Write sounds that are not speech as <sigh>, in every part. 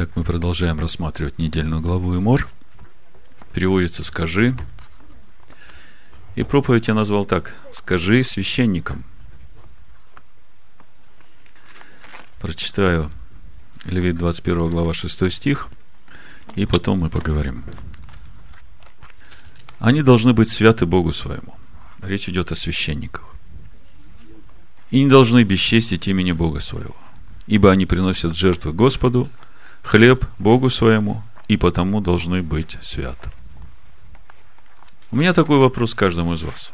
Так мы продолжаем рассматривать недельную главу Имор. Переводится «Скажи». И проповедь я назвал так «Скажи священникам». Прочитаю Левит 21 глава 6 стих, и потом мы поговорим. Они должны быть святы Богу своему. Речь идет о священниках. И не должны бесчестить имени Бога своего. Ибо они приносят жертвы Господу – хлеб Богу своему, и потому должны быть святы. У меня такой вопрос каждому из вас.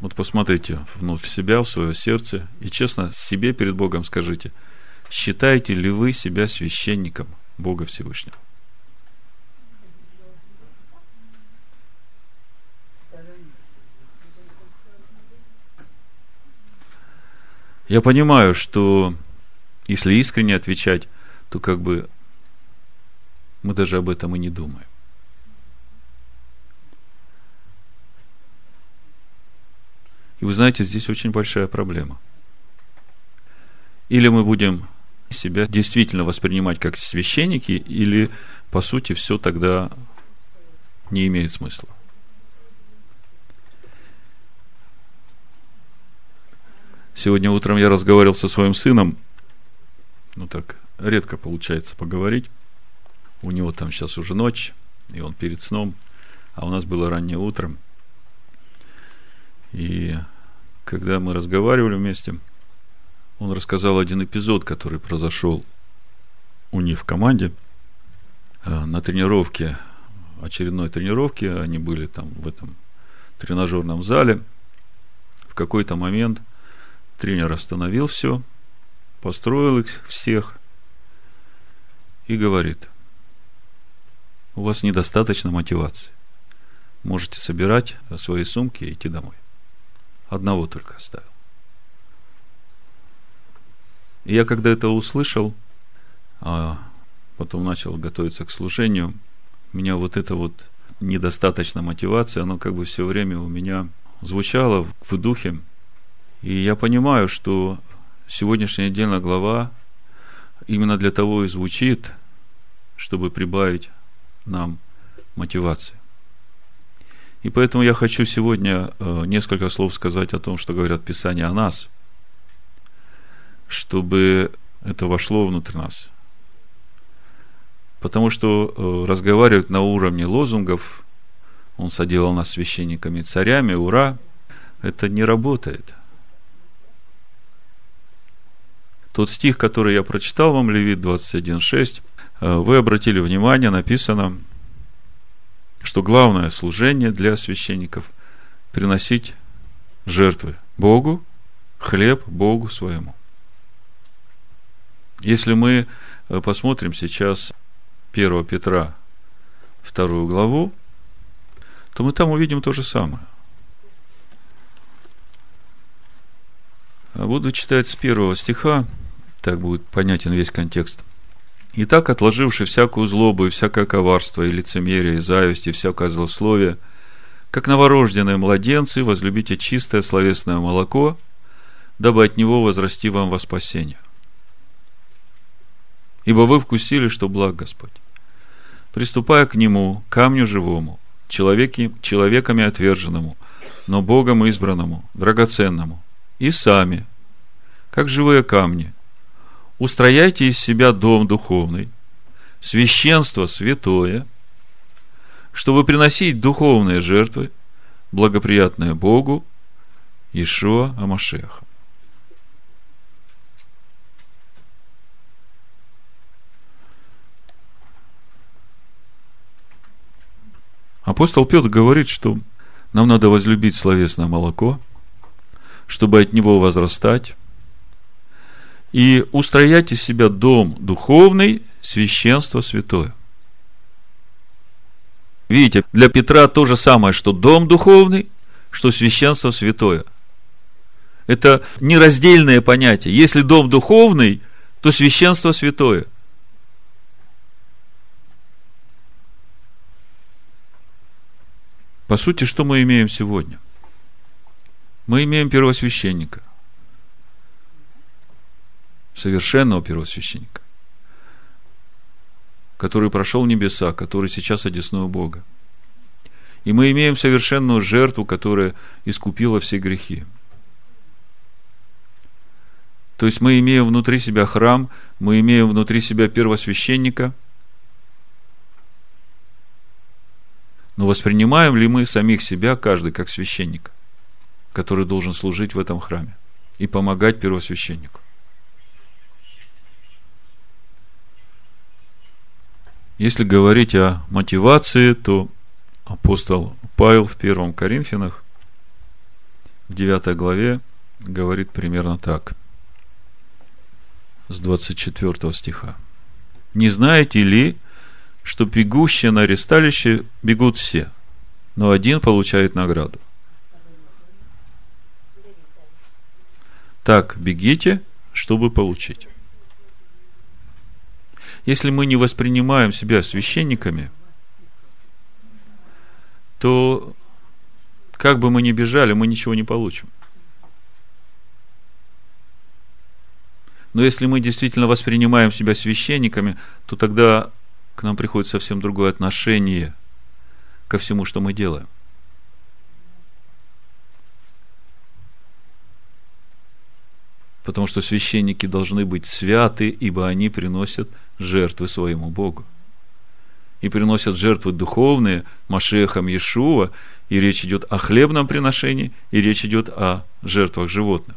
Вот посмотрите внутрь себя, в свое сердце, и честно себе перед Богом скажите, считаете ли вы себя священником Бога Всевышнего? Я понимаю, что если искренне отвечать, то как бы мы даже об этом и не думаем. И вы знаете, здесь очень большая проблема. Или мы будем себя действительно воспринимать как священники, или, по сути, все тогда не имеет смысла. Сегодня утром я разговаривал со своим сыном. Ну так, редко получается поговорить. У него там сейчас уже ночь, и он перед сном, а у нас было раннее утром. И когда мы разговаривали вместе, он рассказал один эпизод, который произошел у них в команде. Э, на тренировке, очередной тренировке, они были там в этом тренажерном зале. В какой-то момент – Тренер остановил все, построил их всех и говорит, у вас недостаточно мотивации. Можете собирать свои сумки и идти домой. Одного только оставил. И я когда это услышал, а потом начал готовиться к служению, меня вот это вот недостаточно мотивации, оно как бы все время у меня звучало в духе, и я понимаю, что сегодняшняя недельная глава именно для того и звучит, чтобы прибавить нам мотивации. И поэтому я хочу сегодня э, несколько слов сказать о том, что говорят Писания о нас, чтобы это вошло внутрь нас. Потому что э, разговаривать на уровне лозунгов, он соделал нас священниками царями, ура, это не работает – Тот стих, который я прочитал вам, Левит 21.6, э, вы обратили внимание, написано, что главное служение для священников – приносить жертвы Богу, хлеб Богу своему. Если мы э, посмотрим сейчас 1 Петра, вторую главу, то мы там увидим то же самое. Буду читать с первого стиха, так будет понятен весь контекст. Итак, отложивши всякую злобу и всякое коварство, и лицемерие, и зависть, и всякое злословие, как новорожденные младенцы, возлюбите чистое словесное молоко, дабы от него возрасти вам во спасение. Ибо вы вкусили, что благ Господь. Приступая к нему, камню живому, человеки, человеками отверженному, но Богом избранному, драгоценному, и сами, как живые камни, устрояйте из себя дом духовный, священство святое, чтобы приносить духовные жертвы, благоприятные Богу, Ишуа Амашеха. Апостол Петр говорит, что нам надо возлюбить словесное молоко, чтобы от него возрастать, и устроять из себя дом духовный, священство святое. Видите, для Петра то же самое, что дом духовный, что священство святое. Это нераздельное понятие. Если дом духовный, то священство святое. По сути, что мы имеем сегодня? Мы имеем первосвященника – совершенного первосвященника, который прошел небеса, который сейчас одесную Бога. И мы имеем совершенную жертву, которая искупила все грехи. То есть мы имеем внутри себя храм, мы имеем внутри себя первосвященника. Но воспринимаем ли мы самих себя, каждый, как священника, который должен служить в этом храме и помогать первосвященнику? Если говорить о мотивации, то апостол Павел в первом Коринфянах, в 9 главе, говорит примерно так, с 24 стиха. «Не знаете ли, что бегущие на аресталище бегут все, но один получает награду? Так, бегите, чтобы получить». Если мы не воспринимаем себя священниками, то как бы мы ни бежали, мы ничего не получим. Но если мы действительно воспринимаем себя священниками, то тогда к нам приходит совсем другое отношение ко всему, что мы делаем. Потому что священники должны быть святы, ибо они приносят жертвы своему Богу. И приносят жертвы духовные Машехам Иешуа, и речь идет о хлебном приношении, и речь идет о жертвах животных.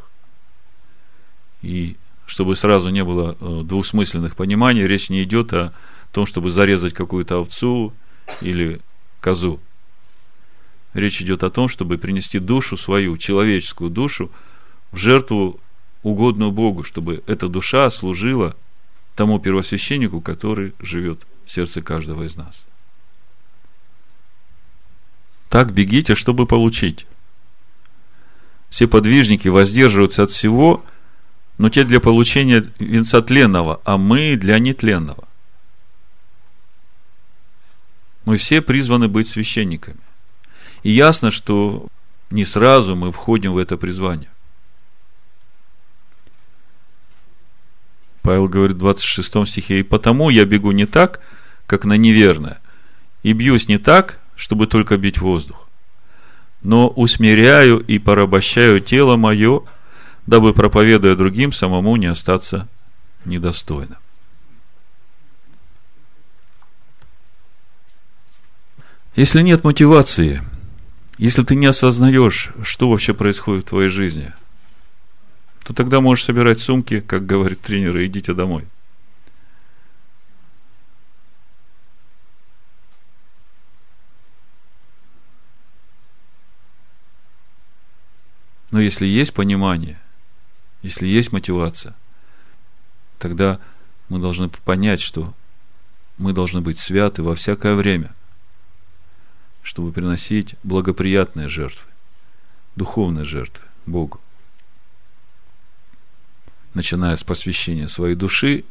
И чтобы сразу не было э, двусмысленных пониманий, речь не идет о том, чтобы зарезать какую-то овцу или козу. Речь идет о том, чтобы принести душу свою, человеческую душу, в жертву угодную Богу, чтобы эта душа служила тому первосвященнику, который живет в сердце каждого из нас. Так бегите, чтобы получить. Все подвижники воздерживаются от всего, но те для получения венца тленного, а мы для нетленного. Мы все призваны быть священниками. И ясно, что не сразу мы входим в это призвание. Павел говорит в 26 стихе, «И потому я бегу не так, как на неверное, и бьюсь не так, чтобы только бить воздух, но усмиряю и порабощаю тело мое, дабы, проповедуя другим, самому не остаться недостойным». Если нет мотивации, если ты не осознаешь, что вообще происходит в твоей жизни – то тогда можешь собирать сумки, как говорит тренер, и идите домой. Но если есть понимание, если есть мотивация, тогда мы должны понять, что мы должны быть святы во всякое время, чтобы приносить благоприятные жертвы, духовные жертвы Богу начиная с посвящения своей души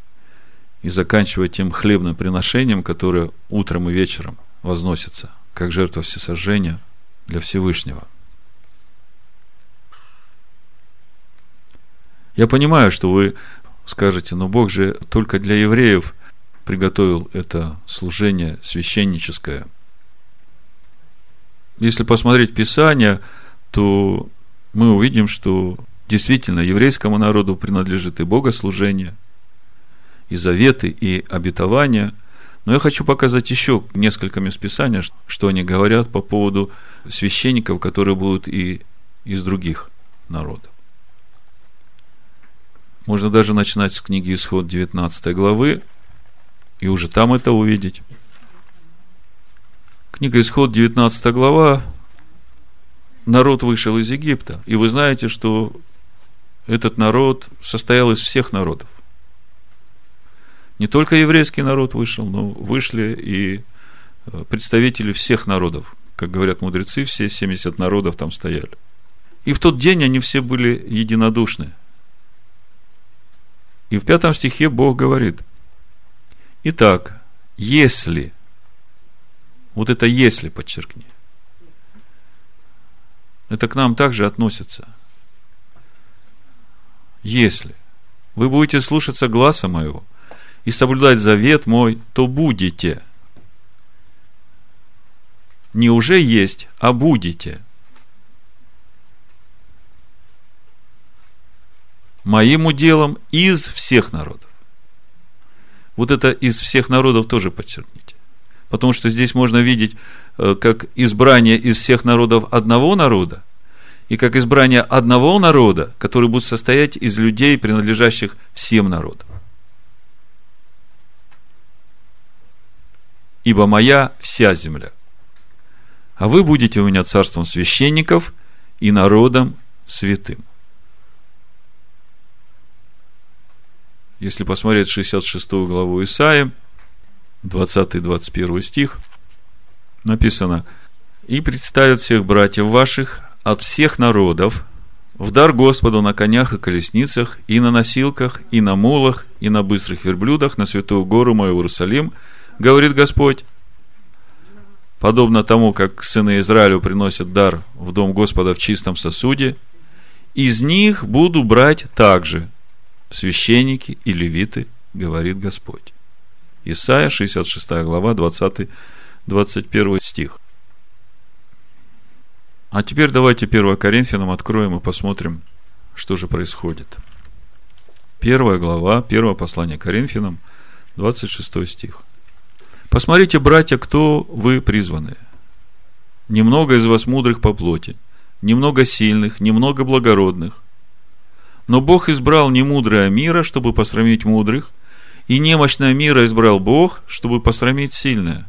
и заканчивая тем хлебным приношением, которое утром и вечером возносится, как жертва всесожжения для Всевышнего. Я понимаю, что вы скажете, но Бог же только для евреев приготовил это служение священническое. Если посмотреть Писание, то мы увидим, что Действительно, еврейскому народу принадлежит и богослужение, и заветы, и обетования. Но я хочу показать еще несколько мест Писания, что они говорят по поводу священников, которые будут и из других народов. Можно даже начинать с книги Исход 19 главы, и уже там это увидеть. Книга Исход 19 глава, народ вышел из Египта. И вы знаете, что этот народ состоял из всех народов. Не только еврейский народ вышел, но вышли и э, представители всех народов. Как говорят мудрецы, все 70 народов там стояли. И в тот день они все были единодушны. И в пятом стихе Бог говорит, Итак, если, вот это если подчеркни, это к нам также относится – если вы будете слушаться гласа моего и соблюдать завет мой, то будете. Не уже есть, а будете. Моим уделом из всех народов. Вот это из всех народов тоже подчеркните. Потому что здесь можно видеть э, как избрание из всех народов одного народа, и как избрание одного народа, который будет состоять из людей, принадлежащих всем народам. Ибо моя вся земля. А вы будете у меня царством священников и народом святым. Если посмотреть 66 главу Исаия, 20-21 стих, написано, «И представят всех братьев ваших от всех народов в дар Господу на конях и колесницах, и на носилках, и на мулах, и на быстрых верблюдах, на святую гору мою Иерусалим, говорит Господь, подобно тому, как сыны Израилю приносят дар в дом Господа в чистом сосуде, из них буду брать также священники и левиты, говорит Господь. Исайя, 66 глава, 20-21 стих. А теперь давайте 1 Коринфянам откроем и посмотрим, что же происходит. Первая глава, первое послание Коринфянам, 26 стих. Посмотрите, братья, кто вы призванные. Немного из вас мудрых по плоти, немного сильных, немного благородных. Но Бог избрал не мудрое мира, чтобы посрамить мудрых, и немощное мира избрал Бог, чтобы посрамить сильное.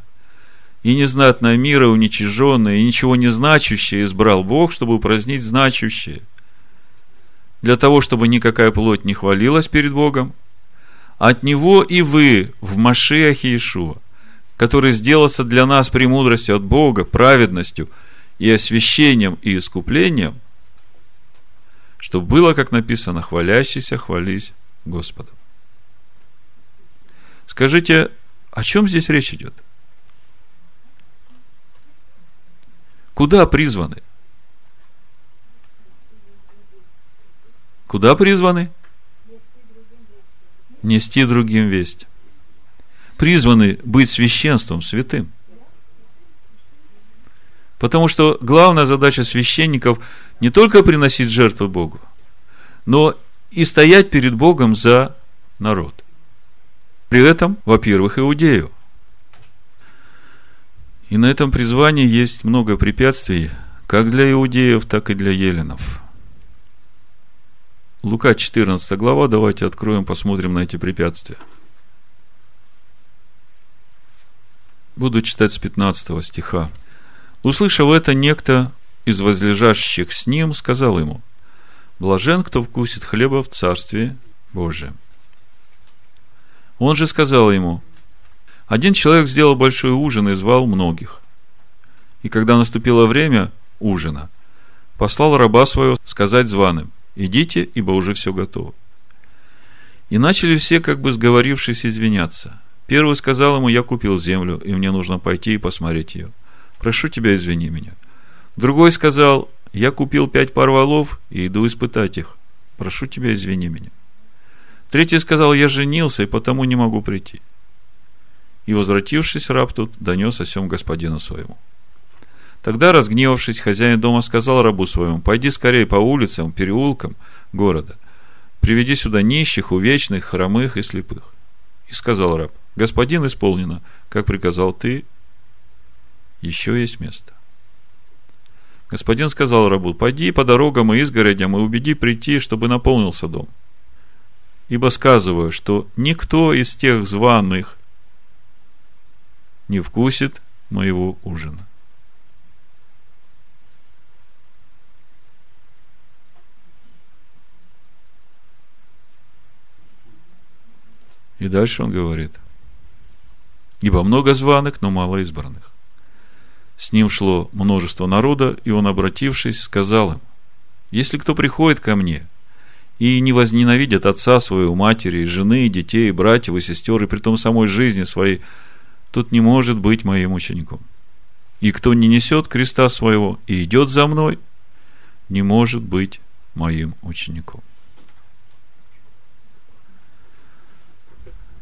И незнатное мира уничиженное, и ничего не значащее избрал Бог, чтобы упразднить значущее. Для того, чтобы никакая плоть не хвалилась перед Богом, от Него и вы в Машиахе Иешуа, который сделался для нас премудростью от Бога, праведностью и освящением и искуплением, чтобы было, как написано, хвалящийся хвались Господом. Скажите, о чем здесь речь идет? Куда призваны? Куда призваны? Нести другим весть. Призваны быть священством святым. Потому что главная задача священников не только приносить жертвы Богу, но и стоять перед Богом за народ. При этом, во-первых, иудею. И на этом призвании есть много препятствий, как для иудеев, так и для еленов. Лука 14 глава, давайте откроем, посмотрим на эти препятствия. Буду читать с 15 стиха. Услышав это, некто из возлежащих с ним сказал ему, «Блажен, кто вкусит хлеба в Царстве Божьем». Он же сказал ему, один человек сделал большой ужин и звал многих. И когда наступило время ужина, послал раба своего сказать званым, идите, ибо уже все готово. И начали все, как бы сговорившись, извиняться. Первый сказал ему, я купил землю, и мне нужно пойти и посмотреть ее. Прошу тебя, извини меня. Другой сказал, я купил пять пар валов и иду испытать их. Прошу тебя, извини меня. Третий сказал, я женился, и потому не могу прийти. И, возвратившись, раб тут донес о сем господину своему. Тогда, разгневавшись, хозяин дома сказал рабу своему, пойди скорее по улицам, переулкам города, приведи сюда нищих, увечных, хромых и слепых. И сказал раб, господин исполнено, как приказал ты, еще есть место. Господин сказал рабу, пойди по дорогам и изгородям и убеди прийти, чтобы наполнился дом. Ибо сказываю, что никто из тех званых не вкусит моего ужина. И дальше он говорит, ибо много званых, но мало избранных. С ним шло множество народа, и он, обратившись, сказал им, если кто приходит ко мне – и не возненавидят отца своего, матери, жены, детей, братьев и сестер, и при том самой жизни своей, тут не может быть моим учеником. И кто не несет креста своего и идет за мной, не может быть моим учеником.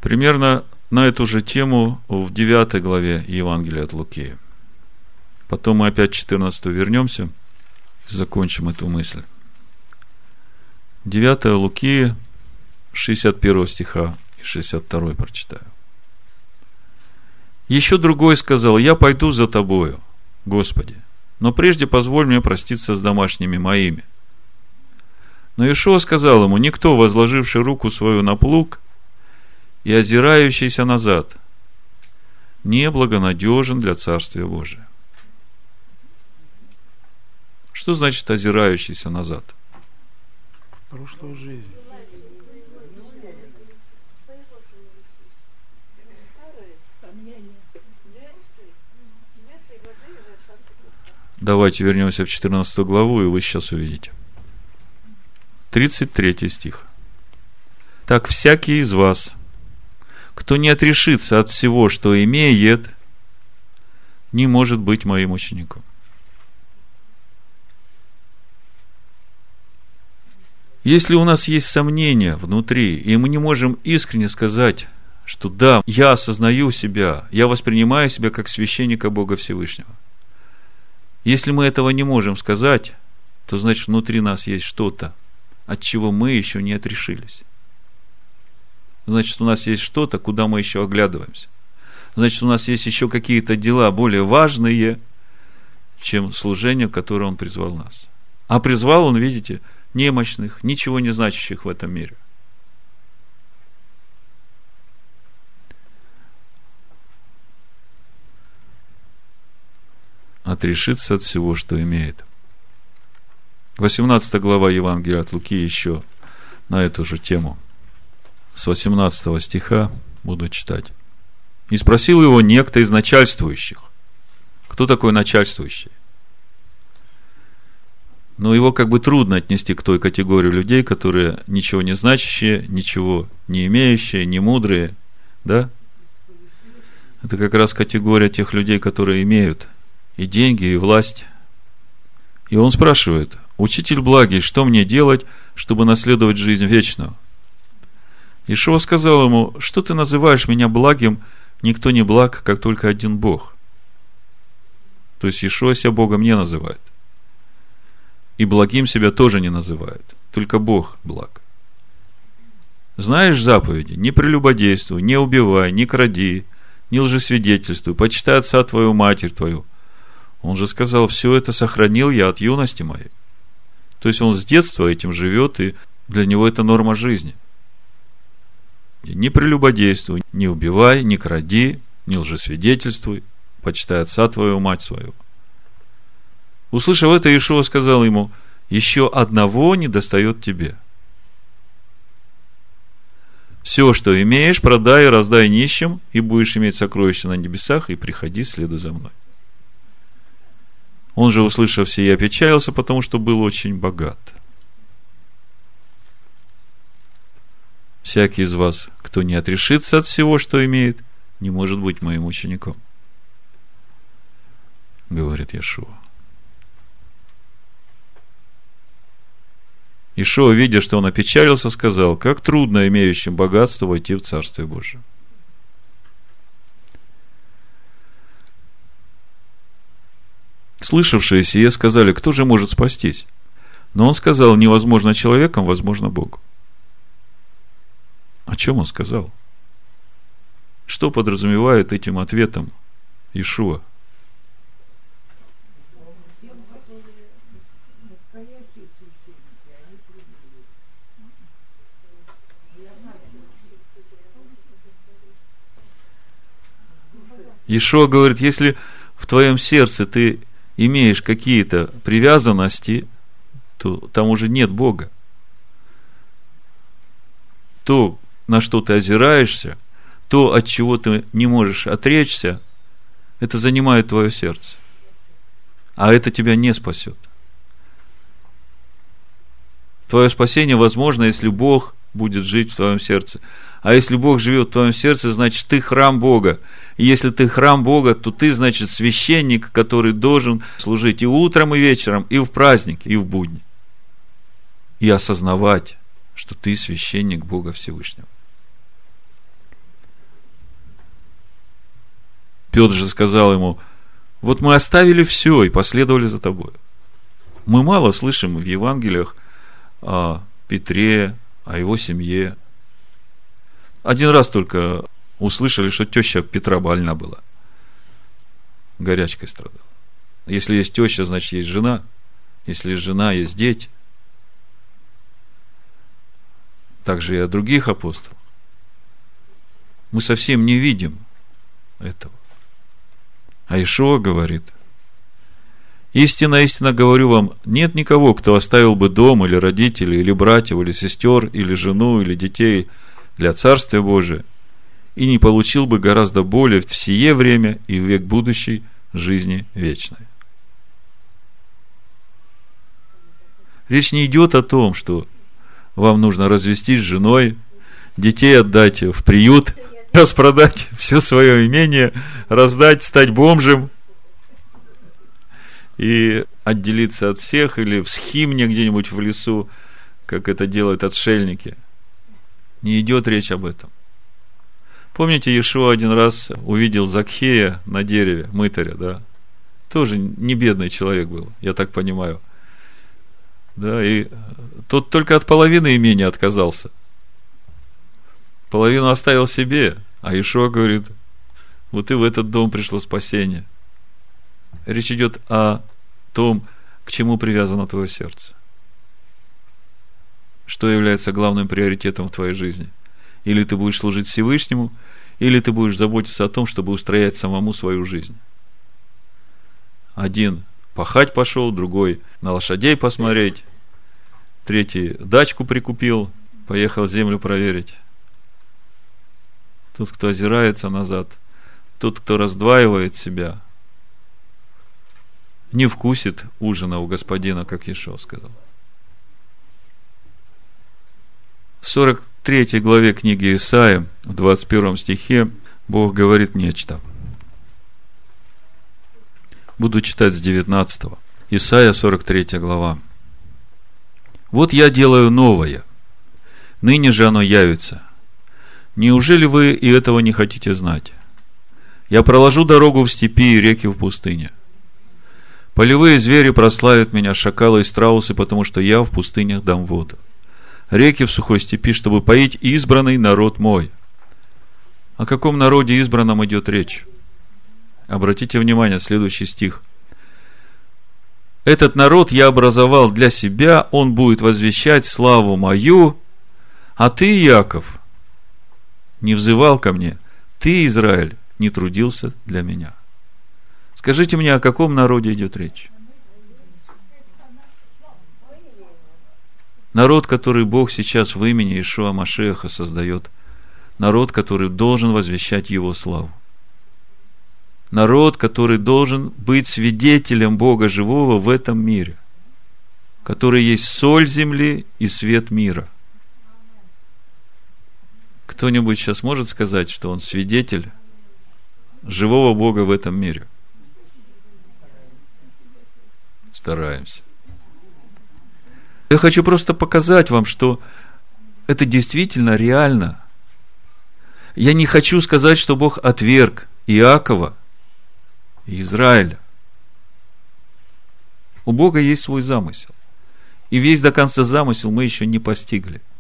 Примерно на эту же тему в 9 главе Евангелия от Луки. Потом мы опять 14 вернемся и закончим эту мысль. 9 Луки, 61 стиха и 62 прочитаю. Еще другой сказал, я пойду за тобою, Господи, но прежде позволь мне проститься с домашними моими. Но Ишуа сказал ему, никто, возложивший руку свою на плуг и озирающийся назад, не благонадежен для Царствия Божия. Что значит озирающийся назад? Прошлую жизнь. Давайте вернемся в 14 главу, и вы сейчас увидите. 33 стих. Так всякий из вас, кто не отрешится от всего, что имеет, не может быть моим учеником. Если у нас есть сомнения внутри, и мы не можем искренне сказать, что да, я осознаю себя, я воспринимаю себя как священника Бога Всевышнего – если мы этого не можем сказать, то значит внутри нас есть что-то, от чего мы еще не отрешились. Значит, у нас есть что-то, куда мы еще оглядываемся. Значит, у нас есть еще какие-то дела более важные, чем служение, которое Он призвал нас. А призвал Он, видите, немощных, ничего не значащих в этом мире. Отрешиться от всего, что имеет. 18 глава Евангелия от Луки еще на эту же тему. С 18 стиха буду читать. И спросил его некто из начальствующих. Кто такой начальствующий? Но его как бы трудно отнести к той категории людей, которые ничего не значащие, ничего не имеющие, не мудрые, да? Это как раз категория тех людей, которые имеют и деньги, и власть. И он спрашивает, учитель благий, что мне делать, чтобы наследовать жизнь вечную? Ишуа сказал ему, что ты называешь меня благим, никто не благ, как только один Бог. То есть Ишуа себя Богом не называет. И благим себя тоже не называет. Только Бог благ. Знаешь заповеди? Не прелюбодействуй, не убивай, не кради, не лжесвидетельствуй, почитай отца твою, матерь твою – он же сказал, все это сохранил я от юности моей. То есть он с детства этим живет, и для него это норма жизни. Не прелюбодействуй, не убивай, не кради, не лжесвидетельствуй, почитай отца твою, мать свою. Услышав это, Иешуа сказал ему, еще одного не достает тебе. Все, что имеешь, продай и раздай нищим, и будешь иметь сокровища на небесах, и приходи, следуй за мной. Он же, услышав сие, опечалился, потому что был очень богат. Всякий из вас, кто не отрешится от всего, что имеет, не может быть моим учеником. Говорит Иешуа. Ишуа, видя, что он опечалился, сказал, как трудно имеющим богатство войти в Царствие Божие. Слышавшие сие сказали, кто же может спастись? Но он сказал, невозможно человеком, возможно Богу. О чем он сказал? Что подразумевает этим ответом Ишуа? Ишуа говорит, если в твоем сердце ты имеешь какие-то привязанности, то там уже нет Бога. То, на что ты озираешься, то, от чего ты не можешь отречься, это занимает твое сердце. А это тебя не спасет. Твое спасение возможно, если Бог будет жить в твоем сердце. А если Бог живет в твоем сердце, значит, ты храм Бога. Если ты храм Бога, то ты, значит, священник, который должен служить и утром, и вечером, и в праздник, и в будни. И осознавать, что ты священник Бога Всевышнего. Петр же сказал ему, вот мы оставили все и последовали за тобой. Мы мало слышим в Евангелиях о Петре, о его семье. Один раз только услышали, что теща Петра больна была. Горячкой страдала. Если есть теща, значит, есть жена. Если есть жена, есть дети. Также и о других апостолах. Мы совсем не видим этого. А Ишуа говорит, Истинно, истинно говорю вам, нет никого, кто оставил бы дом или родителей, или братьев, или сестер, или жену, или детей для Царствия Божия, и не получил бы гораздо более в сие время и в век будущей жизни вечной. Речь не идет о том, что вам нужно развестись с женой, детей отдать в приют, <laughs> распродать все свое имение, раздать, стать бомжем и отделиться от всех или в схимне где-нибудь в лесу, как это делают отшельники. Не идет речь об этом. Помните, Иешуа один раз увидел Закхея на дереве, мытаря, да? Тоже не бедный человек был, я так понимаю. Да, и тот только от половины имения отказался. Половину оставил себе, а Ишуа говорит, вот и в этот дом пришло спасение. Речь идет о том, к чему привязано твое сердце. Что является главным приоритетом в твоей жизни? Или ты будешь служить Всевышнему, или ты будешь заботиться о том, чтобы устроять самому свою жизнь. Один пахать пошел, другой на лошадей посмотреть, третий дачку прикупил, поехал землю проверить. Тот, кто озирается назад, тот, кто раздваивает себя, не вкусит ужина у господина, как Ешо сказал. 40 третьей главе книги Исаия, в 21 стихе, Бог говорит нечто. Буду читать с 19. -го. Исайя 43 глава. «Вот я делаю новое, ныне же оно явится. Неужели вы и этого не хотите знать? Я проложу дорогу в степи и реки в пустыне. Полевые звери прославят меня, шакалы и страусы, потому что я в пустынях дам воду. Реки в сухой степи, чтобы поить избранный народ мой. О каком народе избранном идет речь? Обратите внимание, следующий стих. Этот народ я образовал для себя, он будет возвещать славу мою, а ты, Яков, не взывал ко мне, ты, Израиль, не трудился для меня. Скажите мне, о каком народе идет речь? Народ, который Бог сейчас в имени Ишуа Машеха создает. Народ, который должен возвещать Его славу. Народ, который должен быть свидетелем Бога живого в этом мире. Который есть соль земли и свет мира – кто-нибудь сейчас может сказать, что он свидетель живого Бога в этом мире? Стараемся. Я хочу просто показать вам, что это действительно реально. Я не хочу сказать, что Бог отверг Иакова и Израиля. У Бога есть свой замысел. И весь до конца замысел мы еще не постигли –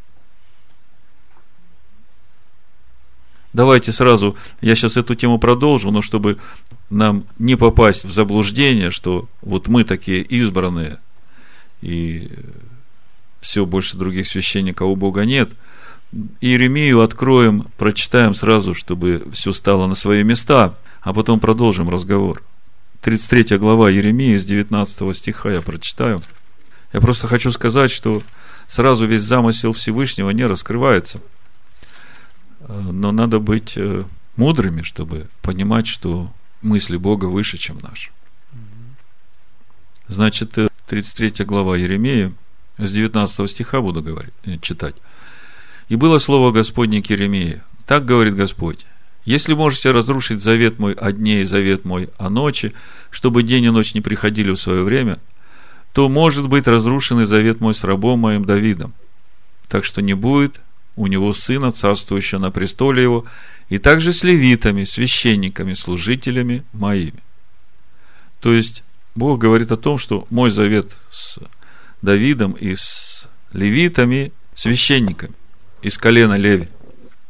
давайте сразу, я сейчас эту тему продолжу, но чтобы нам не попасть в заблуждение, что вот мы такие избранные, и все, больше других священников у Бога нет. Иеремию откроем, прочитаем сразу, чтобы все стало на свои места, а потом продолжим разговор. 33 глава Еремии с 19 стиха я прочитаю. Я просто хочу сказать, что сразу весь замысел Всевышнего не раскрывается – но надо быть э, мудрыми, чтобы понимать, что мысли Бога выше, чем наши. Значит, 33 э, глава Еремея, с 19 стиха буду говорить, э, читать. «И было слово Господне к. Так говорит Господь. Если можете разрушить завет мой о дне и завет мой о ночи, чтобы день и ночь не приходили в свое время, то может быть разрушен и завет мой с рабом моим Давидом. Так что не будет у него сына, царствующего на престоле его, и также с левитами, священниками, служителями моими. То есть, Бог говорит о том, что мой завет с Давидом и с левитами, священниками из колена Леви,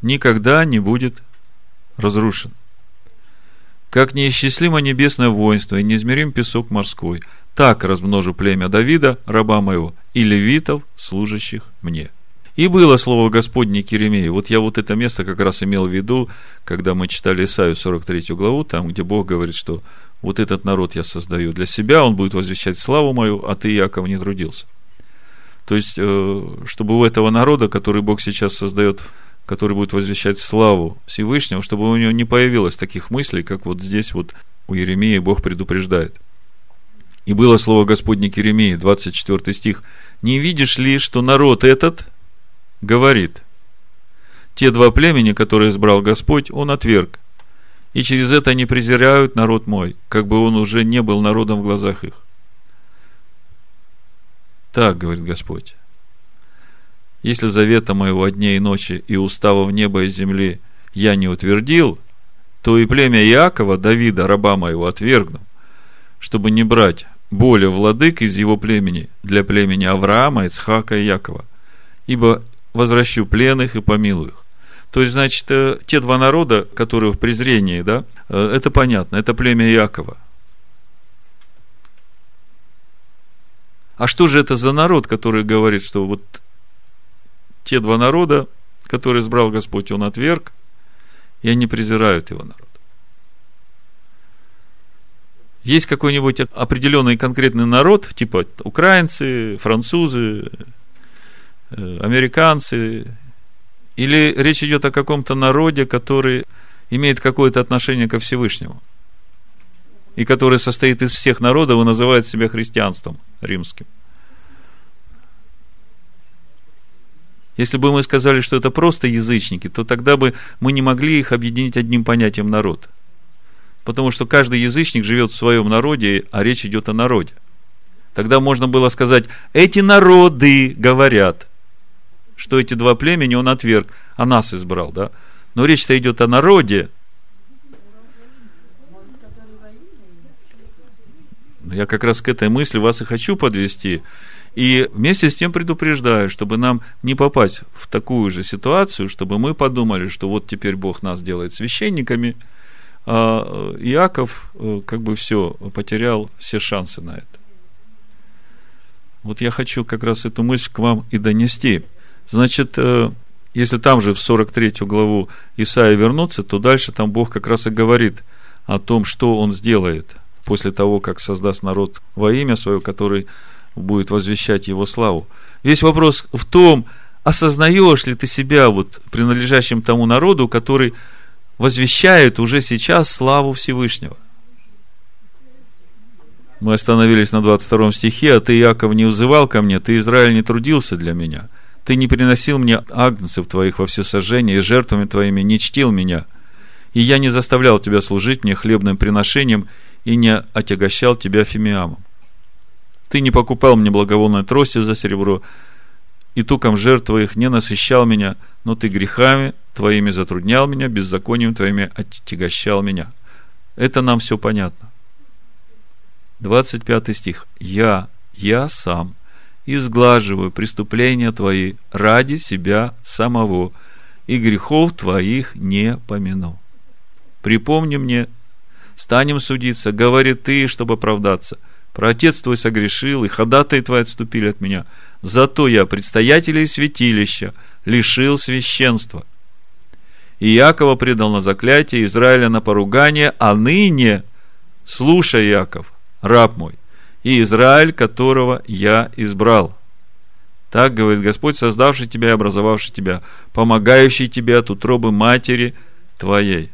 никогда не будет разрушен. Как неисчислимо небесное воинство и неизмерим песок морской, так размножу племя Давида, раба моего, и левитов, служащих мне. И было слово Господне Керемею. Вот я вот это место как раз имел в виду, когда мы читали Исаию 43 главу, там, где Бог говорит, что вот этот народ я создаю для себя, он будет возвещать славу мою, а ты, Яков, не трудился. То есть, э, чтобы у этого народа, который Бог сейчас создает, который будет возвещать славу Всевышнего, чтобы у него не появилось таких мыслей, как вот здесь вот у Еремии Бог предупреждает. И было слово Господне к Еремии, 24 стих. «Не видишь ли, что народ этот говорит, те два племени, которые избрал Господь, он отверг, и через это они презирают народ мой, как бы он уже не был народом в глазах их. Так, говорит Господь, если завета моего дня и ночи и уставов неба и земли я не утвердил, то и племя Иакова, Давида, раба моего, отвергну, чтобы не брать более владык из его племени для племени Авраама, Ицхака и Якова, ибо возвращу пленных и помилую их. То есть, значит, э, те два народа, которые в презрении, да, э, это понятно, это племя Иакова. А что же это за народ, который говорит, что вот те два народа, которые избрал Господь, он отверг, и они презирают его народ. Есть какой-нибудь определенный конкретный народ, типа украинцы, французы, э, американцы, или речь идет о каком-то народе, который имеет какое-то отношение ко Всевышнему, и который состоит из всех народов и называет себя христианством римским. Если бы мы сказали, что это просто язычники, то тогда бы мы не могли их объединить одним понятием народ. Потому что каждый язычник живет в своем народе, а речь идет о народе. Тогда можно было сказать, эти народы говорят, что эти два племени он отверг, а нас избрал, да? Но речь-то идет о народе. Я как раз к этой мысли вас и хочу подвести – и вместе с тем предупреждаю, чтобы нам не попасть в такую же ситуацию, чтобы мы подумали, что вот теперь Бог нас делает священниками, а Иаков э, как бы все, потерял все шансы на это. Вот я хочу как раз эту мысль к вам и донести. Значит, э, если там же в 43 главу Исаия вернуться, то дальше там Бог как раз и говорит о том, что Он сделает после того, как создаст народ во имя свое, который будет возвещать его славу. Весь вопрос в том, осознаешь ли ты себя вот принадлежащим тому народу, который возвещает уже сейчас славу Всевышнего. Мы остановились на 22 стихе, а ты, Яков, не узывал ко мне, ты, Израиль, не трудился для меня. Ты не приносил мне агнцев твоих во всесожжение, и жертвами твоими не чтил меня. И я не заставлял тебя служить мне хлебным приношением, и не отягощал тебя фимиамом. Ты не покупал мне благовонной трости за серебро, и туком жертв твоих не насыщал меня, но ты грехами твоими затруднял меня, беззаконием твоими отягощал меня. Это нам все понятно. 25 стих. Я, я сам изглаживаю преступления твои ради себя самого, и грехов твоих не помяну. Припомни мне, станем судиться, говори ты, чтобы оправдаться – про отец твой согрешил, и ходатай твои отступили от меня. Зато я предстоятелей святилища лишил священства. И Якова предал на заклятие, Израиля на поругание, а ныне, слушай, Яков, раб мой, и Израиль, которого я избрал. Так говорит Господь, создавший тебя и образовавший тебя, помогающий тебе от утробы матери твоей.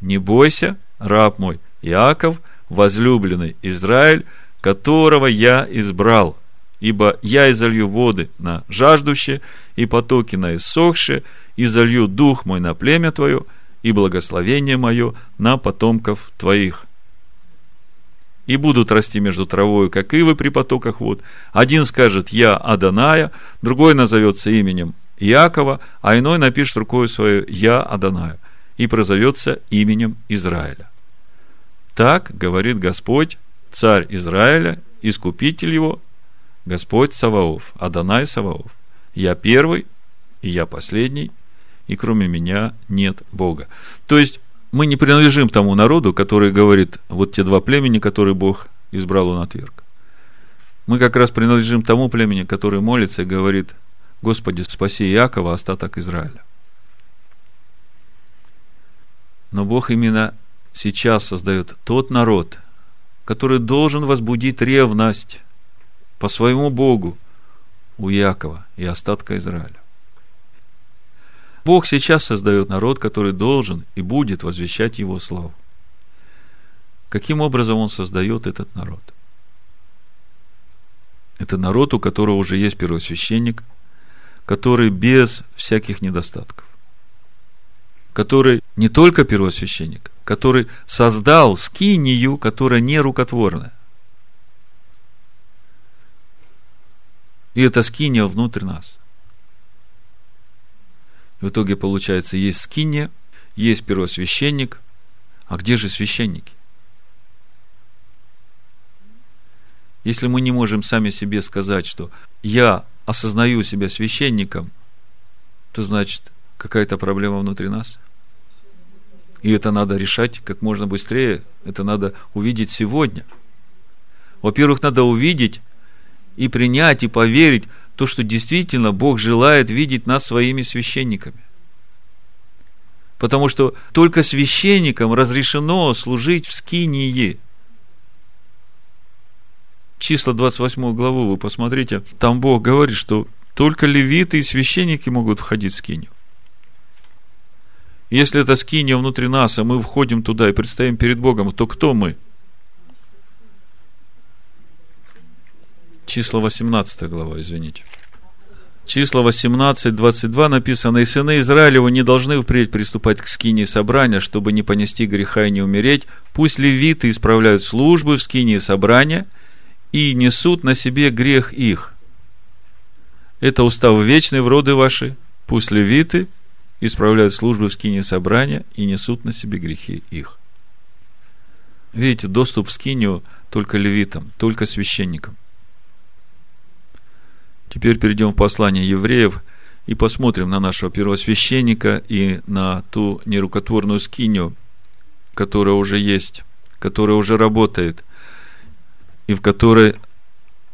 Не бойся, раб мой, Иаков – возлюбленный Израиль, которого я избрал. Ибо я изолью воды на жаждуще, и потоки на иссохшие, и залью дух мой на племя твое, и благословение мое на потомков твоих. И будут расти между травою, как ивы при потоках вод. Один скажет «Я Аданая», другой назовется именем Иакова, а иной напишет рукой свою «Я Аданая» и прозовется именем Израиля. Так говорит Господь, царь Израиля, искупитель его, Господь Саваоф, Адонай Саваоф. Я первый, и я последний, и кроме меня нет Бога. То есть, мы не принадлежим тому народу, который говорит, вот те два племени, которые Бог избрал, он отверг. Мы как раз принадлежим тому племени, который молится и говорит, Господи, спаси Иакова, остаток Израиля. Но Бог именно сейчас создает тот народ, который должен возбудить ревность по своему Богу у Якова и остатка Израиля. Бог сейчас создает народ, который должен и будет возвещать Его славу. Каким образом Он создает этот народ? Это народ, у которого уже есть первосвященник, который без всяких недостатков. Который не только первосвященник, который создал скинию, которая не рукотворная. И эта скиния внутрь нас. В итоге получается, есть скиния, есть первосвященник, а где же священники? Если мы не можем сами себе сказать, что я осознаю себя священником, то значит какая-то проблема внутри нас. И это надо решать как можно быстрее. Это надо увидеть сегодня. Во-первых, надо увидеть и принять, и поверить то, что действительно Бог желает видеть нас своими священниками. Потому что только священникам разрешено служить в скинии. Числа 28 главу вы посмотрите, там Бог говорит, что только левиты и священники могут входить в скинию. Если это скиния внутри нас, а мы входим туда и предстоим перед Богом, то кто мы? Числа 18 глава, извините. Числа 18, 22 написано, «И сыны Израилева не должны впредь приступать к скинии собрания, чтобы не понести греха и не умереть. Пусть левиты исправляют службы в скинии собрания и несут на себе грех их. Это устав вечный в роды ваши. Пусть левиты исправляют службы в скине собрания и несут на себе грехи их. Видите, доступ в скинию только левитам, только священникам. Теперь перейдем в послание евреев и посмотрим на нашего первосвященника и на ту нерукотворную скинию, которая уже есть, которая уже работает, и в которой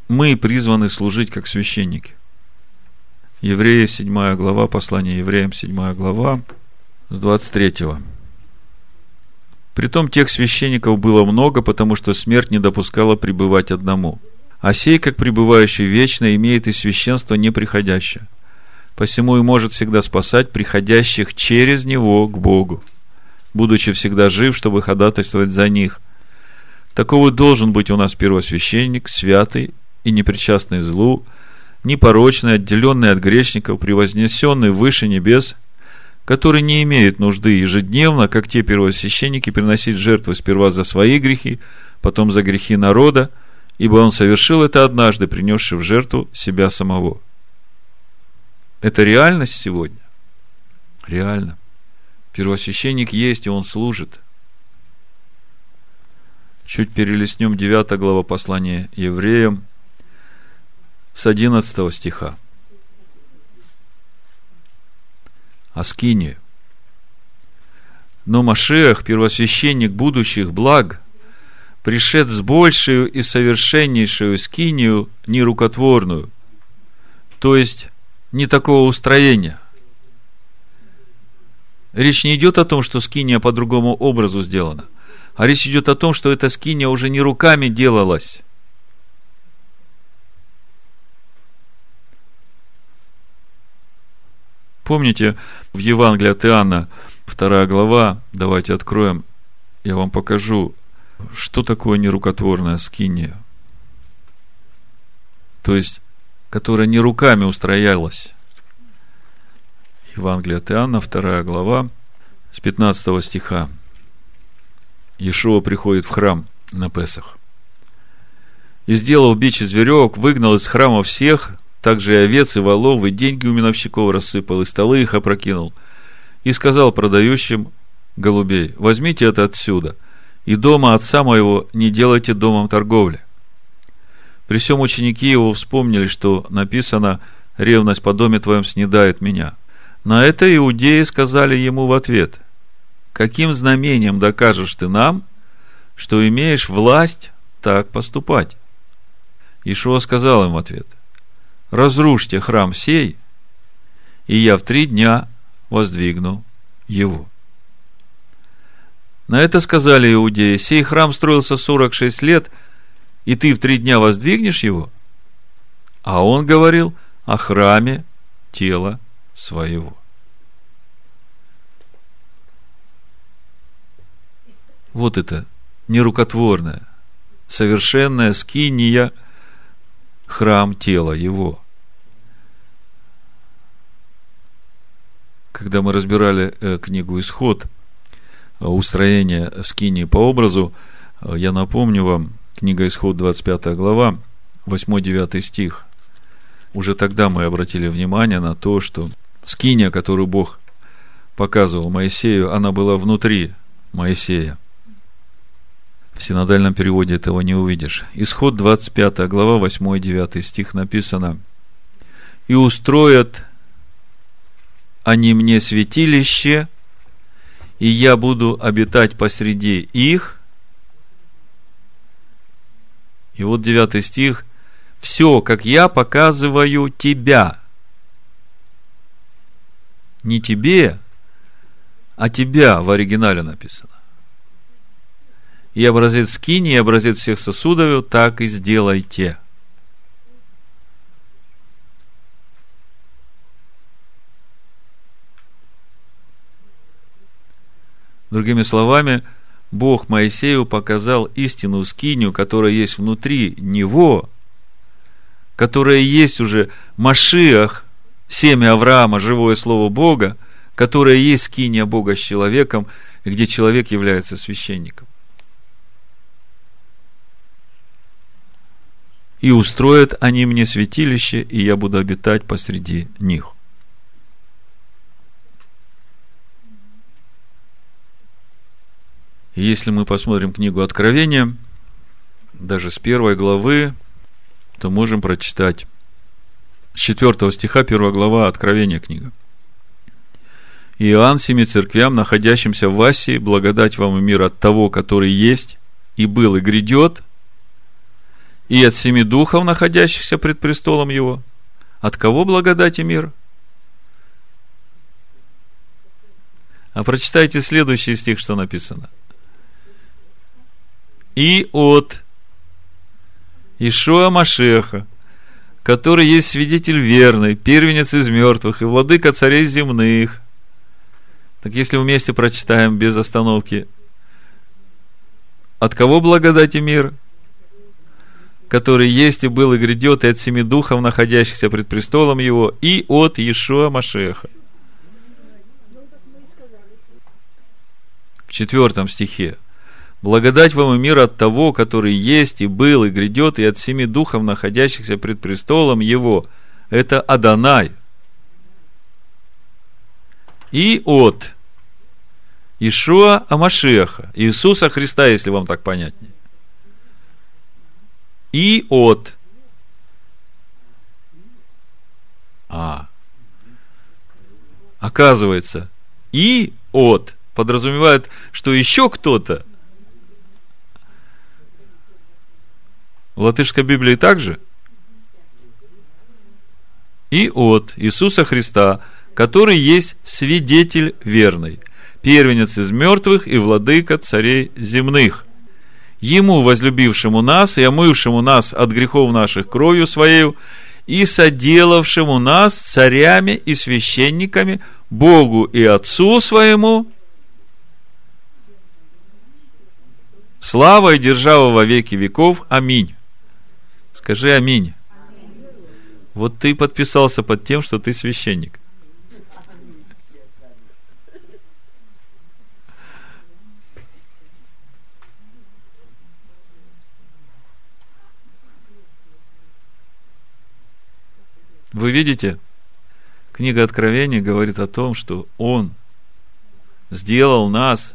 мы призваны служить как священники. Евреи, 7 глава, послание евреям, 7 глава, с 23. Притом тех священников было много, потому что смерть не допускала пребывать одному. А сей, как пребывающий вечно, имеет и священство неприходящее. Посему и может всегда спасать приходящих через него к Богу, будучи всегда жив, чтобы ходатайствовать за них. Таковый должен быть у нас первосвященник, святый и непричастный злу, непорочный, отделенный от грешников, превознесенный выше небес, который не имеет нужды ежедневно, как те первосвященники, приносить жертвы сперва за свои грехи, потом за грехи народа, ибо он совершил это однажды, принесший в жертву себя самого. Это реальность сегодня? Реально. Первосвященник есть, и он служит. Чуть перелистнем 9 глава послания евреям, с 11 стиха. Аскинию. Но Машех, первосвященник будущих благ, пришед с большую и совершеннейшую скинию нерукотворную, то есть не такого устроения. Речь не идет о том, что скиния по другому образу сделана, а речь идет о том, что эта скиния уже не руками делалась, Помните, в Евангелии от Иоанна, вторая глава, давайте откроем, я вам покажу, что такое нерукотворная скиния. То есть, которая не руками устроялась. Евангелие от Иоанна, вторая глава, с 15 стиха. Иешуа приходит в храм на Песах. И сделал бич из веревок, выгнал из храма всех, также и овец, и волов, и деньги у миновщиков рассыпал, и столы их опрокинул. И сказал продающим голубей, возьмите это отсюда, и дома отца моего не делайте домом торговли. При всем ученики его вспомнили, что написано «Ревность по доме твоем снедает меня». На это иудеи сказали ему в ответ «Каким знамением докажешь ты нам, что имеешь власть так поступать?» Ишуа сказал им в ответ «Разрушьте храм сей, и я в три дня воздвигну его». На это сказали иудеи, сей храм строился 46 лет – и ты в три дня воздвигнешь его? А он говорил о храме тела своего. Вот это нерукотворное, совершенная скиния, храм тела его. Когда мы разбирали э, книгу «Исход», устроение скинии по образу, э, я напомню вам, Книга Исход, 25 глава, 8-9 стих. Уже тогда мы обратили внимание на то, что скиния, которую Бог показывал Моисею, она была внутри Моисея. В синодальном переводе этого не увидишь. Исход 25 глава, 8-9 стих написано «И устроят они мне святилище, и я буду обитать посреди их, и вот девятый стих. Все, как я показываю тебя. Не тебе, а тебя в оригинале написано. И образец скини, и образец всех сосудов, так и сделайте. Другими словами, Бог Моисею показал истину скинию, которая есть внутри него, которая есть уже Машиах, семя Авраама, живое слово Бога, которая есть скиния Бога с человеком, где человек является священником. И устроят они мне святилище, и я буду обитать посреди них. Если мы посмотрим книгу Откровения, даже с первой главы, то можем прочитать с четвертого стиха, первая глава Откровения книга. Иоанн семи церквям, находящимся в Асии, благодать вам и мир от того, который есть, и был, и грядет, и от семи духов, находящихся пред престолом его. От кого благодать и мир? А прочитайте следующий стих, что написано – и от Ишуа Машеха, который есть свидетель верный, первенец из мертвых и владыка царей земных. Так если вместе прочитаем без остановки, от кого благодать и мир? который есть и был и грядет, и от семи духов, находящихся пред престолом его, и от Иешуа Машеха. В четвертом стихе. Благодать вам и мир от того, который есть и был и грядет, и от семи духов, находящихся пред престолом Его. Это Адонай. И от Ишуа Амашеха, Иисуса Христа, если вам так понятнее. И от А. Оказывается, и от подразумевает, что еще кто-то В латышской Библии также. И от Иисуса Христа, который есть свидетель верный, первенец из мертвых и владыка царей земных. Ему, возлюбившему нас и омывшему нас от грехов наших кровью своей, и соделавшему нас царями и священниками Богу и Отцу своему, слава и держава во веки веков. Аминь. Скажи аминь. Вот ты подписался под тем, что ты священник. Вы видите, книга Откровения говорит о том, что Он сделал нас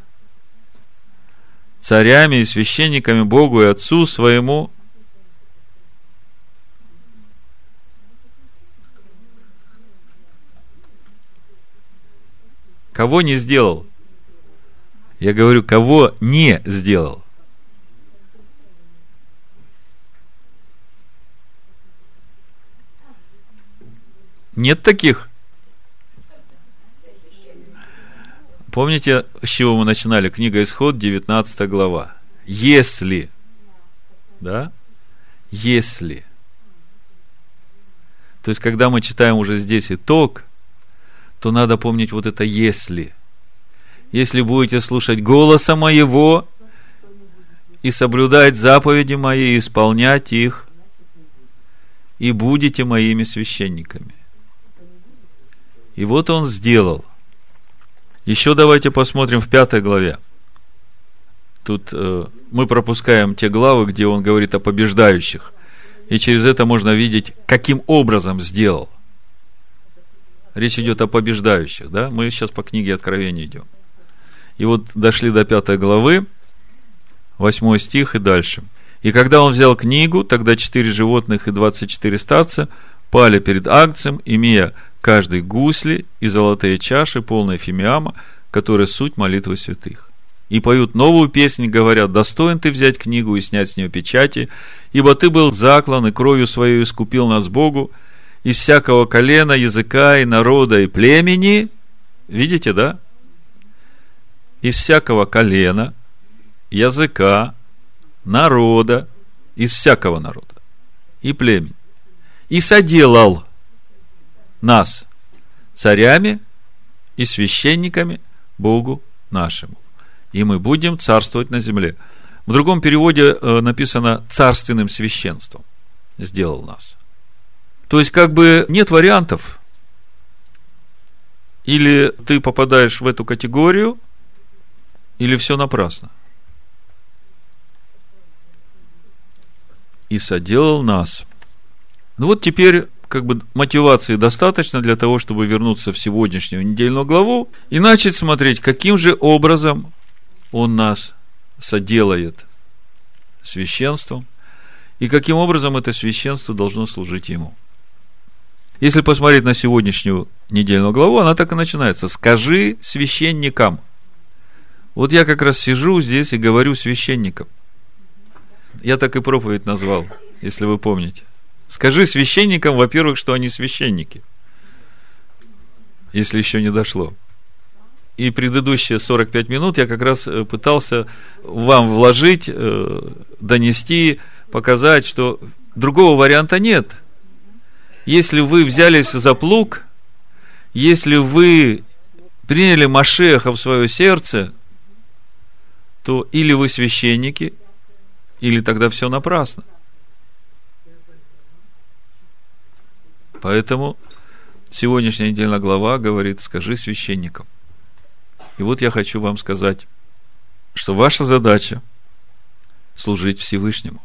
царями и священниками Богу и Отцу своему Кого не сделал? Я говорю, кого не сделал? Нет таких? Помните, с чего мы начинали? Книга Исход, 19 глава. Если, да? Если. То есть, когда мы читаем уже здесь итог, то надо помнить вот это «если». Если будете слушать голоса моего и соблюдать заповеди мои, и исполнять их, и будете моими священниками. И вот он сделал. Еще давайте посмотрим в пятой главе. Тут э, мы пропускаем те главы, где он говорит о побеждающих. И через это можно видеть, каким образом сделал. Речь идет о побеждающих, да? Мы сейчас по книге Откровения идем. И вот дошли до пятой главы, восьмой стих и дальше. И когда он взял книгу, тогда четыре животных и двадцать четыре старца пали перед акцием, имея каждой гусли и золотые чаши, полные фимиама, которые суть молитвы святых. И поют новую песнь, говорят, достоин ты взять книгу и снять с нее печати, ибо ты был заклан и кровью своей искупил нас Богу из всякого колена, языка и народа и племени. Видите, да? Из всякого колена, языка, народа, из всякого народа и племени. И соделал нас царями и священниками Богу нашему. И мы будем царствовать на земле. В другом переводе э, написано царственным священством. Сделал нас. То есть, как бы нет вариантов. Или ты попадаешь в эту категорию, или все напрасно. И соделал нас. Ну вот теперь как бы мотивации достаточно для того, чтобы вернуться в сегодняшнюю недельную главу и начать смотреть, каким же образом он нас соделает священством, и каким образом это священство должно служить ему. Если посмотреть на сегодняшнюю недельную главу, она так и начинается. «Скажи священникам». Вот я как раз сижу здесь и говорю священникам. Я так и проповедь назвал, если вы помните. Скажи священникам, во-первых, что они священники. Если еще не дошло. И предыдущие 45 минут я как раз э, пытался вам вложить, э, донести, показать, что другого варианта нет. Если вы взялись за плуг, если вы приняли Машеха в свое сердце, то или вы священники, или тогда все напрасно. Поэтому сегодняшняя недельная глава говорит, скажи священникам. И вот я хочу вам сказать, что ваша задача служить Всевышнему.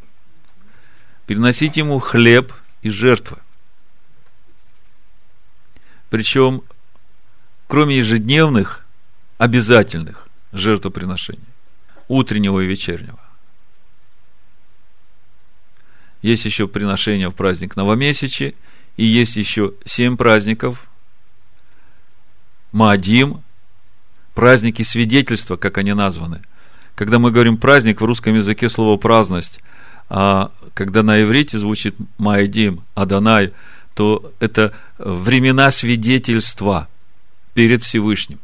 Переносить ему хлеб и жертвы. Причем, кроме ежедневных, обязательных жертвоприношений, утреннего и вечернего. Есть еще приношение в праздник новомесячи – и есть еще семь праздников. Маадим, праздники свидетельства, как они названы. Когда мы говорим праздник, в русском языке слово праздность, а когда на иврите звучит Маадим, Адонай, то это времена свидетельства перед Всевышним.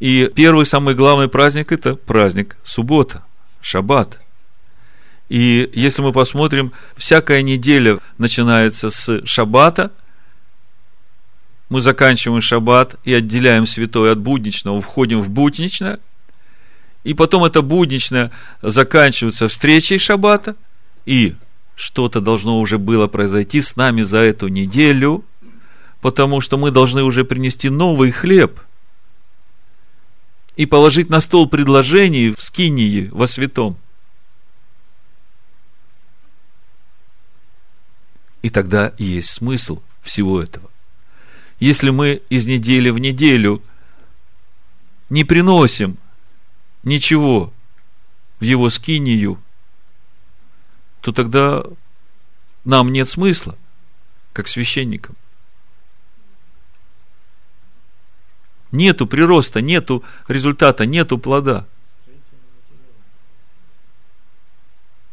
И первый, самый главный праздник – это праздник суббота, шаббат – и если мы посмотрим, всякая неделя начинается с шаббата, мы заканчиваем шаббат и отделяем святое от будничного, входим в будничное, и потом это будничное заканчивается встречей шаббата, и что-то должно уже было произойти с нами за эту неделю, потому что мы должны уже принести новый хлеб и положить на стол предложений в скинии во святом. И тогда есть смысл всего этого. Если мы из недели в неделю не приносим ничего в его скинию, то тогда нам нет смысла, как священникам. Нету прироста, нету результата, нету плода.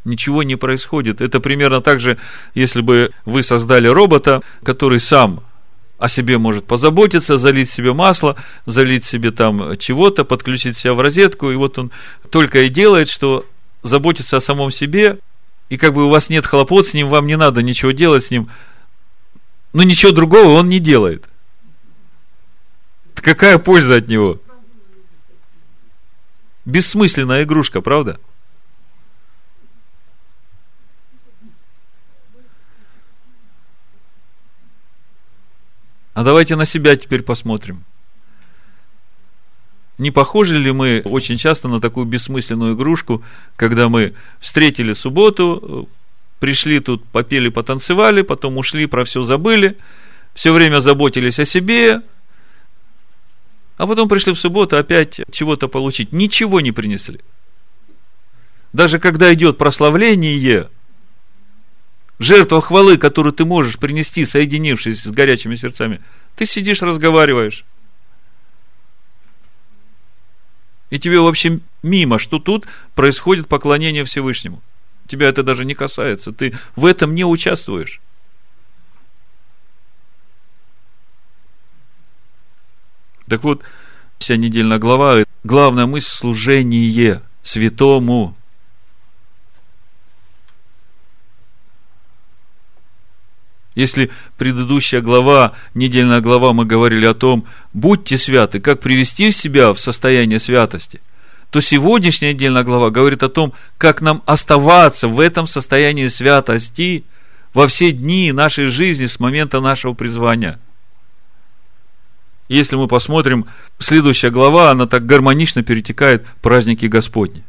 Ничего не происходит. Это примерно так же, если бы вы создали робота, который сам о себе может позаботиться, залить себе масло, залить себе там чего-то, подключить себя в розетку, и вот он только и делает, что заботится о самом себе, и как бы у вас нет хлопот с ним, вам не надо ничего делать с ним, но ничего другого он не делает. Какая польза от него? Бессмысленная игрушка, правда? А давайте на себя теперь посмотрим. Не похожи ли мы очень часто на такую бессмысленную игрушку, когда мы встретили субботу, пришли тут, попели, потанцевали, потом ушли, про все забыли, все время заботились о себе, а потом пришли в субботу опять чего-то получить. Ничего не принесли. Даже когда идет прославление, жертва хвалы, которую ты можешь принести, соединившись с горячими сердцами, ты сидишь, разговариваешь. И тебе вообще мимо, что тут происходит поклонение Всевышнему. Тебя это даже не касается. Ты в этом не участвуешь. Так вот, вся недельная глава, главная мысль – служение святому. Если предыдущая глава, недельная глава, мы говорили о том, будьте святы, как привести себя в состояние святости, то сегодняшняя недельная глава говорит о том, как нам оставаться в этом состоянии святости во все дни нашей жизни с момента нашего призвания – если мы посмотрим, следующая глава, она так гармонично перетекает праздники Господни.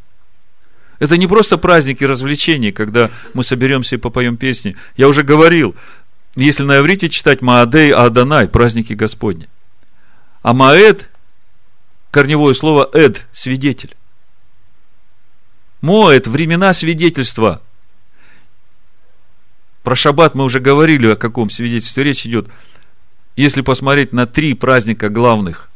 Это не просто праздники развлечений, когда мы соберемся и попоем песни. Я уже говорил, если на иврите читать Маадей Аданай, праздники Господни. А Маэд, корневое слово Эд, свидетель. Моэд, времена свидетельства. Про шаббат мы уже говорили, о каком свидетельстве речь идет – если посмотреть на три праздника главных,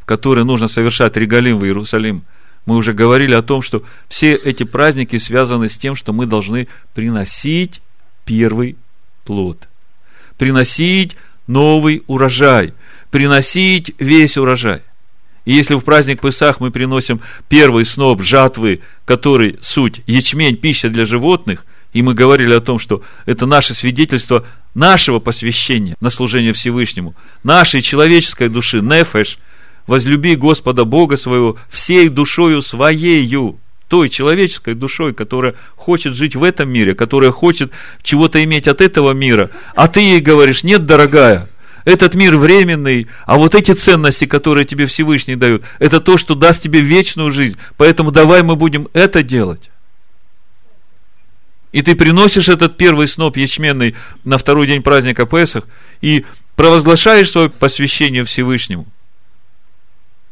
в которые нужно совершать регалим в Иерусалим, мы уже говорили о том, что все эти праздники связаны с тем, что мы должны приносить первый плод, приносить новый урожай, приносить весь урожай. И если в праздник Песах мы приносим первый сноп жатвы, который суть ячмень, пища для животных – и мы говорили о том, что это наше свидетельство нашего посвящения на служение Всевышнему, нашей человеческой души, нефеш, возлюби Господа Бога своего всей душою своею, той человеческой душой, которая хочет жить в этом мире, которая хочет чего-то иметь от этого мира, а ты ей говоришь, нет, дорогая, этот мир временный, а вот эти ценности, которые тебе Всевышний дают, это то, что даст тебе вечную жизнь, поэтому давай мы будем это делать и ты приносишь этот первый сноп ячменный на второй день праздника Песах и провозглашаешь свое посвящение Всевышнему.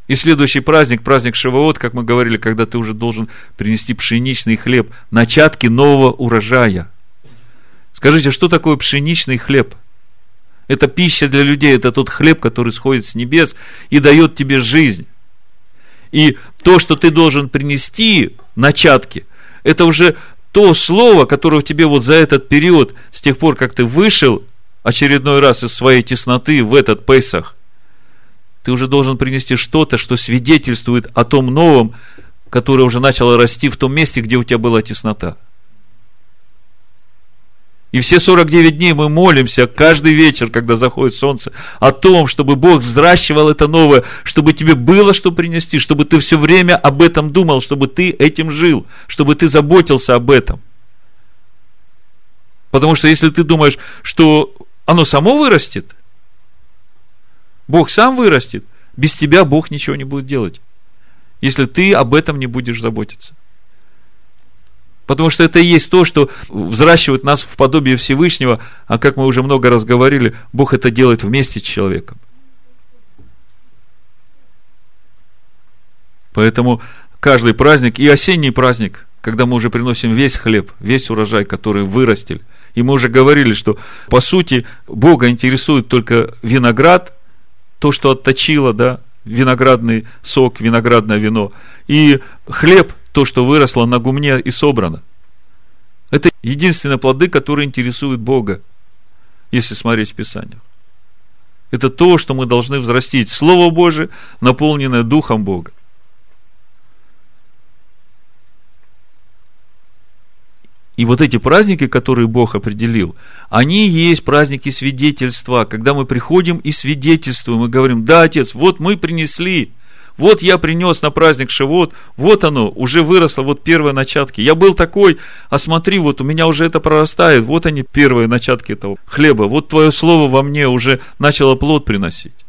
И следующий праздник, праздник Шивоот, как мы говорили, когда ты уже должен принести пшеничный хлеб, начатки нового урожая. Скажите, что такое пшеничный хлеб? Это пища для людей, это тот хлеб, который сходит с небес и дает тебе жизнь. И то, что ты должен принести, начатки, это уже то слово, которое в тебе вот за этот период, с тех пор, как ты вышел очередной раз из своей тесноты в этот Песах, ты уже должен принести что-то, что свидетельствует о том новом, которое уже начало расти в том месте, где у тебя была теснота. И все 49 дней мы молимся каждый вечер, когда заходит солнце, о том, чтобы Бог взращивал это новое, чтобы тебе было что принести, чтобы ты все время об этом думал, чтобы ты этим жил, чтобы ты заботился об этом. Потому что если ты думаешь, что оно само вырастет, Бог сам вырастет, без тебя Бог ничего не будет делать, если ты об этом не будешь заботиться. Потому что это и есть то, что взращивает нас в подобие Всевышнего, а как мы уже много раз говорили, Бог это делает вместе с человеком. Поэтому каждый праздник, и осенний праздник, когда мы уже приносим весь хлеб, весь урожай, который вырастили, и мы уже говорили, что по сути Бога интересует только виноград, то, что отточило, да, виноградный сок, виноградное вино, и хлеб, то, что выросло на гумне и собрано. Это единственные плоды, которые интересуют Бога, если смотреть в Писаниях. Это то, что мы должны взрастить. Слово Божие, наполненное Духом Бога. И вот эти праздники, которые Бог определил, они есть праздники свидетельства, когда мы приходим и свидетельствуем, и говорим, да, Отец, вот мы принесли, вот я принес на праздник Шивот, вот оно, уже выросло, вот первые начатки. Я был такой, а смотри, вот у меня уже это прорастает, вот они первые начатки этого хлеба, вот твое слово во мне уже начало плод приносить.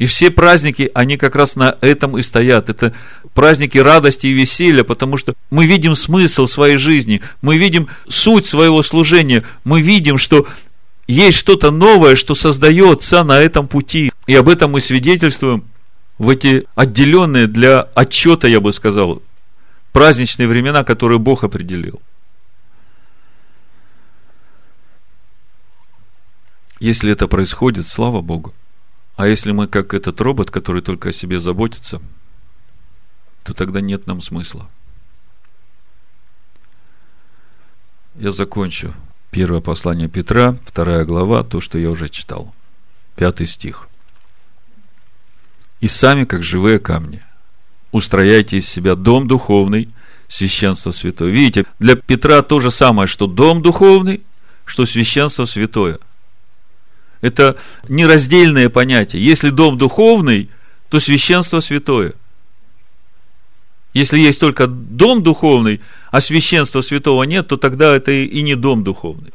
И все праздники, они как раз на этом и стоят. Это праздники радости и веселья, потому что мы видим смысл своей жизни, мы видим суть своего служения, мы видим, что есть что-то новое, что создается на этом пути. И об этом мы свидетельствуем в эти отделенные для отчета, я бы сказал, праздничные времена, которые Бог определил. Если это происходит, слава Богу. А если мы как этот робот, который только о себе заботится, то тогда нет нам смысла. Я закончу. Первое послание Петра, вторая глава, то, что я уже читал. Пятый стих. «И сами, как живые камни, устрояйте из себя дом духовный, священство святое». Видите, для Петра то же самое, что дом духовный, что священство святое – это нераздельное понятие. Если дом духовный, то священство святое. Если есть только дом духовный, а священства святого нет, то тогда это и не дом духовный.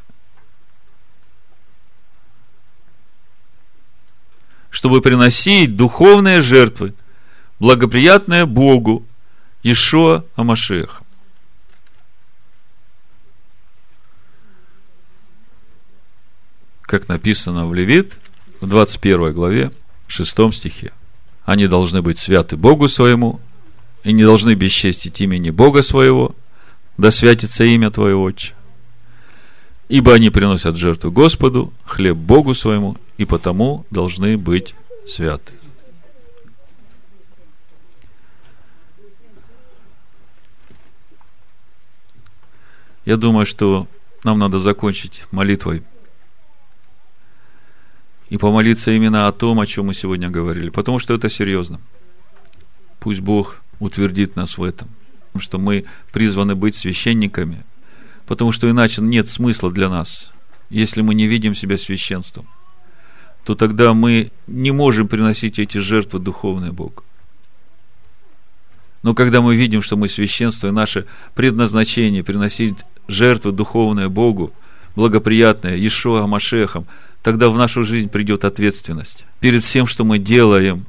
Чтобы приносить духовные жертвы, благоприятные Богу, Ишуа Амашеха. Как написано в Левит, в 21 главе, 6 стихе. Они должны быть святы Богу своему, и не должны бесчестить имени Бога своего, да святится имя Твое, Отче. Ибо они приносят жертву Господу, хлеб Богу своему, и потому должны быть святы. Я думаю, что нам надо закончить молитвой и помолиться именно о том, о чем мы сегодня говорили, потому что это серьезно. Пусть Бог утвердит нас в этом, что мы призваны быть священниками, потому что иначе нет смысла для нас, если мы не видим себя священством, то тогда мы не можем приносить эти жертвы духовные Богу. Но когда мы видим, что мы священство, и наше предназначение приносить жертвы духовные Богу, благоприятные, Ишуа Машехом, тогда в нашу жизнь придет ответственность перед всем, что мы делаем.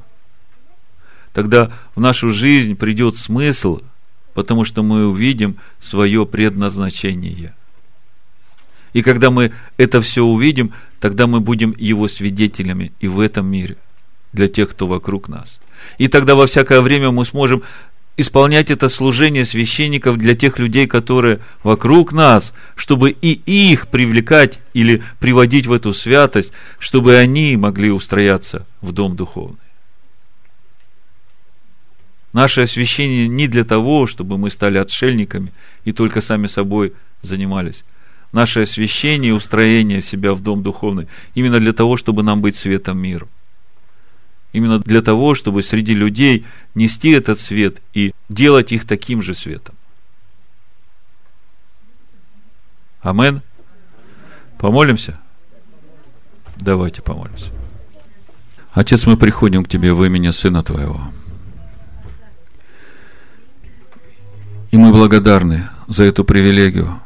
Тогда в нашу жизнь придет смысл, потому что мы увидим свое предназначение. И когда мы это все увидим, тогда мы будем его свидетелями и в этом мире, для тех, кто вокруг нас. И тогда во всякое время мы сможем исполнять это служение священников для тех людей, которые вокруг нас, чтобы и их привлекать или приводить в эту святость, чтобы они могли устрояться в дом духовный. Наше освящение не для того, чтобы мы стали отшельниками и только сами собой занимались. Наше освящение и устроение себя в дом духовный именно для того, чтобы нам быть светом миру. Именно для того, чтобы среди людей нести этот свет и делать их таким же светом. Амен. Помолимся? Давайте помолимся. Отец, мы приходим к Тебе в имени Сына Твоего. И мы благодарны за эту привилегию,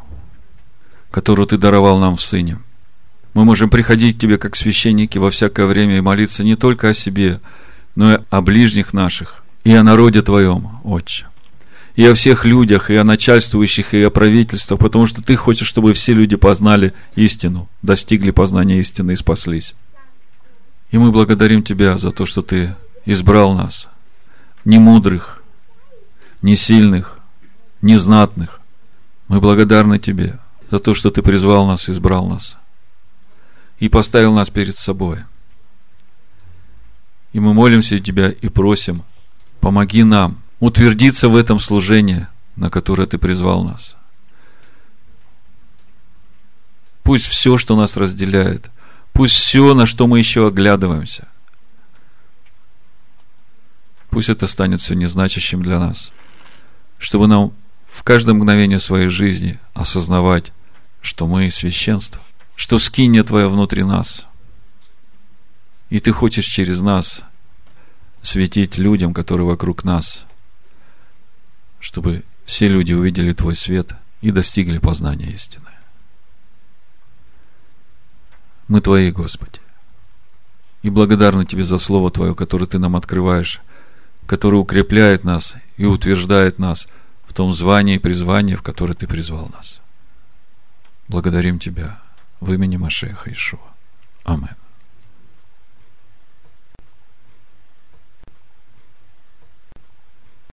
которую Ты даровал нам в Сыне – мы можем приходить к Тебе как священники во всякое время и молиться не только о себе, но и о ближних наших и о народе Твоем, Отче. и о всех людях, и о начальствующих, и о правительствах, потому что ты хочешь, чтобы все люди познали истину, достигли познания истины и спаслись. И мы благодарим Тебя за то, что Ты избрал нас, не мудрых, не сильных, не знатных. Мы благодарны Тебе за то, что Ты призвал нас, избрал нас и поставил нас перед собой. И мы молимся Тебя и просим, помоги нам утвердиться в этом служении, на которое Ты призвал нас. Пусть все, что нас разделяет, пусть все, на что мы еще оглядываемся, пусть это станет все незначащим для нас, чтобы нам в каждое мгновение своей жизни осознавать, что мы священство, что скинет Твоя внутри нас, и Ты хочешь через нас светить людям, которые вокруг нас, чтобы все люди увидели Твой свет и достигли познания истины. Мы Твои, Господи. И благодарны Тебе за Слово Твое, которое Ты нам открываешь, которое укрепляет нас и утверждает нас в том звании и призвании, в которое Ты призвал нас. Благодарим Тебя в имени Машеха Ишуа. Амен.